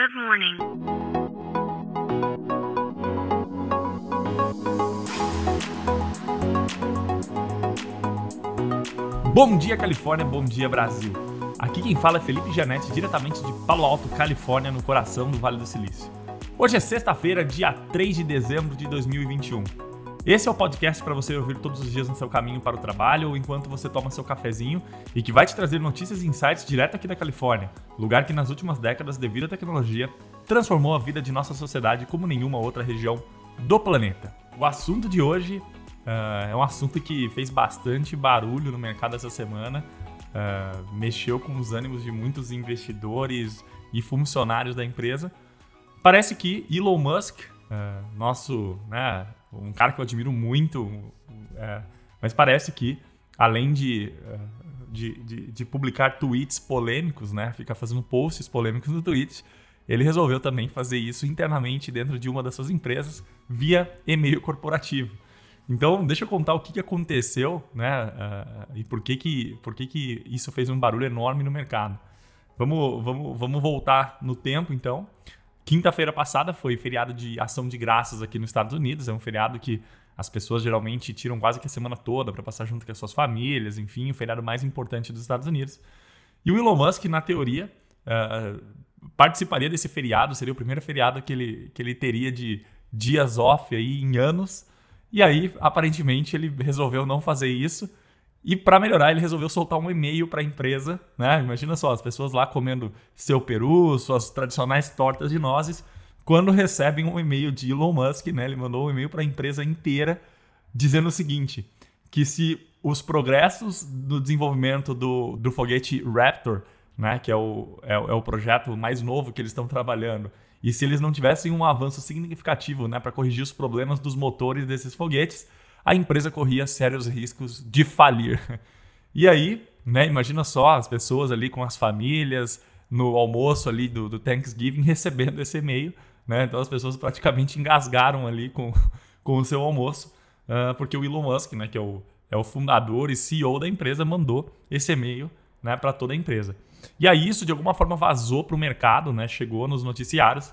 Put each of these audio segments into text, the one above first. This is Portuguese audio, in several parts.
Good morning. Bom dia, Califórnia, bom dia, Brasil. Aqui quem fala é Felipe Janete, diretamente de Palo Alto, Califórnia, no coração do Vale do Silício. Hoje é sexta-feira, dia 3 de dezembro de 2021. Esse é o podcast para você ouvir todos os dias no seu caminho para o trabalho ou enquanto você toma seu cafezinho e que vai te trazer notícias e insights direto aqui da Califórnia, lugar que nas últimas décadas, devido à tecnologia, transformou a vida de nossa sociedade como nenhuma outra região do planeta. O assunto de hoje uh, é um assunto que fez bastante barulho no mercado essa semana, uh, mexeu com os ânimos de muitos investidores e funcionários da empresa. Parece que Elon Musk, uh, nosso né, um cara que eu admiro muito, é, mas parece que, além de, é, de, de, de, publicar tweets polêmicos, né, ficar fazendo posts polêmicos no Twitch, ele resolveu também fazer isso internamente dentro de uma das suas empresas via e-mail corporativo. Então, deixa eu contar o que, que aconteceu né, uh, e por que, que, por que, que isso fez um barulho enorme no mercado. Vamos, vamos, vamos voltar no tempo, então. Quinta-feira passada foi feriado de ação de graças aqui nos Estados Unidos. É um feriado que as pessoas geralmente tiram quase que a semana toda para passar junto com as suas famílias, enfim, o feriado mais importante dos Estados Unidos. E o Elon Musk, na teoria, uh, participaria desse feriado, seria o primeiro feriado que ele, que ele teria de dias off aí em anos. E aí, aparentemente, ele resolveu não fazer isso e para melhorar, ele resolveu soltar um e-mail para a empresa, né? Imagina só, as pessoas lá comendo seu peru, suas tradicionais tortas de nozes, quando recebem um e-mail de Elon Musk, né? Ele mandou um e-mail para a empresa inteira dizendo o seguinte: que se os progressos no desenvolvimento do, do foguete Raptor, né? Que é o, é, é o projeto mais novo que eles estão trabalhando, e se eles não tivessem um avanço significativo, né? Para corrigir os problemas dos motores desses foguetes a empresa corria sérios riscos de falir. E aí, né, imagina só as pessoas ali com as famílias, no almoço ali do, do Thanksgiving, recebendo esse e-mail. Né? Então as pessoas praticamente engasgaram ali com, com o seu almoço, uh, porque o Elon Musk, né, que é o, é o fundador e CEO da empresa, mandou esse e-mail né, para toda a empresa. E aí isso de alguma forma vazou para o mercado, né, chegou nos noticiários,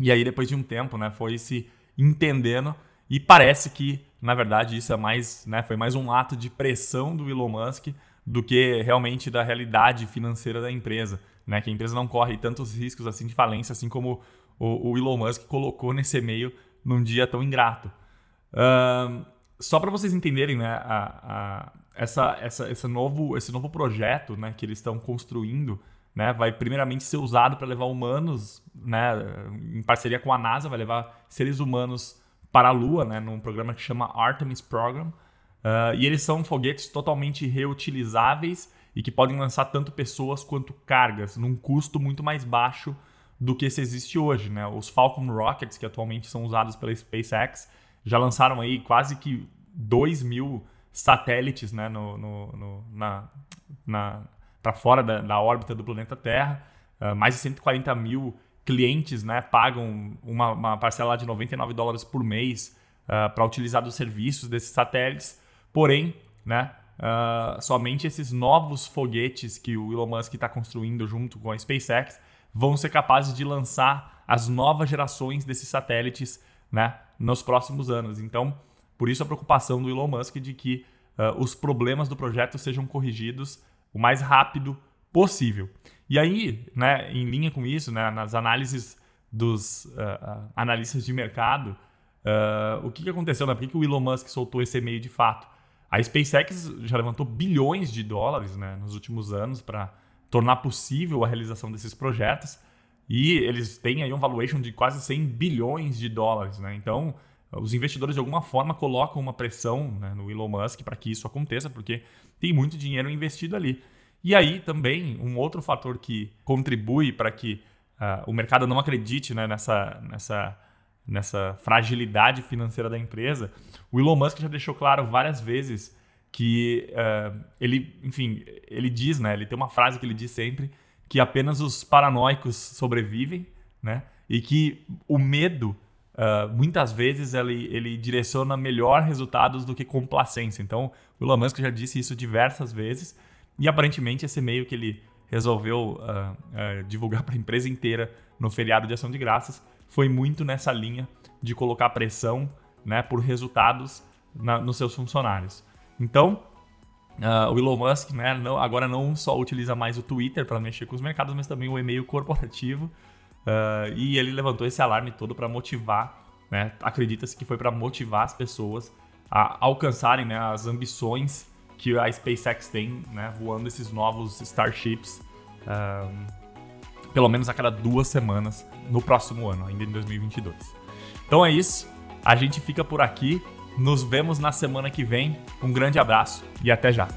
e aí depois de um tempo né, foi se entendendo e parece que, na verdade, isso é mais, né, foi mais um ato de pressão do Elon Musk do que realmente da realidade financeira da empresa. Né? Que a empresa não corre tantos riscos assim de falência, assim como o, o Elon Musk colocou nesse e-mail num dia tão ingrato. Uh, só para vocês entenderem, né, a, a, essa, essa, esse, novo, esse novo projeto né, que eles estão construindo né, vai primeiramente ser usado para levar humanos, né, em parceria com a NASA, vai levar seres humanos para a Lua, né, num programa que chama Artemis Program. Uh, e eles são foguetes totalmente reutilizáveis e que podem lançar tanto pessoas quanto cargas, num custo muito mais baixo do que se existe hoje. Né? Os Falcon Rockets, que atualmente são usados pela SpaceX, já lançaram aí quase que 2 mil satélites né, no, no, no na, na para fora da, da, órbita do planeta Terra, uh, mais de 140 mil clientes né, pagam uma, uma parcela de 99 dólares por mês uh, para utilizar dos serviços desses satélites. Porém, né, uh, somente esses novos foguetes que o Elon Musk está construindo junto com a SpaceX vão ser capazes de lançar as novas gerações desses satélites né, nos próximos anos. Então, por isso a preocupação do Elon Musk de que uh, os problemas do projeto sejam corrigidos o mais rápido possível. E aí, né, em linha com isso, né, nas análises dos uh, analistas de mercado, uh, o que, que aconteceu? Né? Por que, que o Elon Musk soltou esse e-mail de fato? A SpaceX já levantou bilhões de dólares né, nos últimos anos para tornar possível a realização desses projetos e eles têm aí um valuation de quase 100 bilhões de dólares. Né? Então, os investidores de alguma forma colocam uma pressão né, no Elon Musk para que isso aconteça, porque tem muito dinheiro investido ali. E aí também um outro fator que contribui para que uh, o mercado não acredite né, nessa, nessa, nessa fragilidade financeira da empresa, o Elon Musk já deixou claro várias vezes que uh, ele, enfim, ele diz, né, ele tem uma frase que ele diz sempre que apenas os paranoicos sobrevivem, né, e que o medo Uh, muitas vezes ele, ele direciona melhor resultados do que complacência. Então, o Elon Musk já disse isso diversas vezes e aparentemente esse e-mail que ele resolveu uh, uh, divulgar para a empresa inteira no feriado de Ação de Graças, foi muito nessa linha de colocar pressão né, por resultados na, nos seus funcionários. Então, uh, o Elon Musk né, não, agora não só utiliza mais o Twitter para mexer com os mercados, mas também o e-mail corporativo. E ele levantou esse alarme todo para motivar, né, acredita-se que foi para motivar as pessoas a alcançarem né, as ambições que a SpaceX tem, né, voando esses novos Starships, um, pelo menos a cada duas semanas no próximo ano, ainda em 2022. Então é isso, a gente fica por aqui, nos vemos na semana que vem, um grande abraço e até já!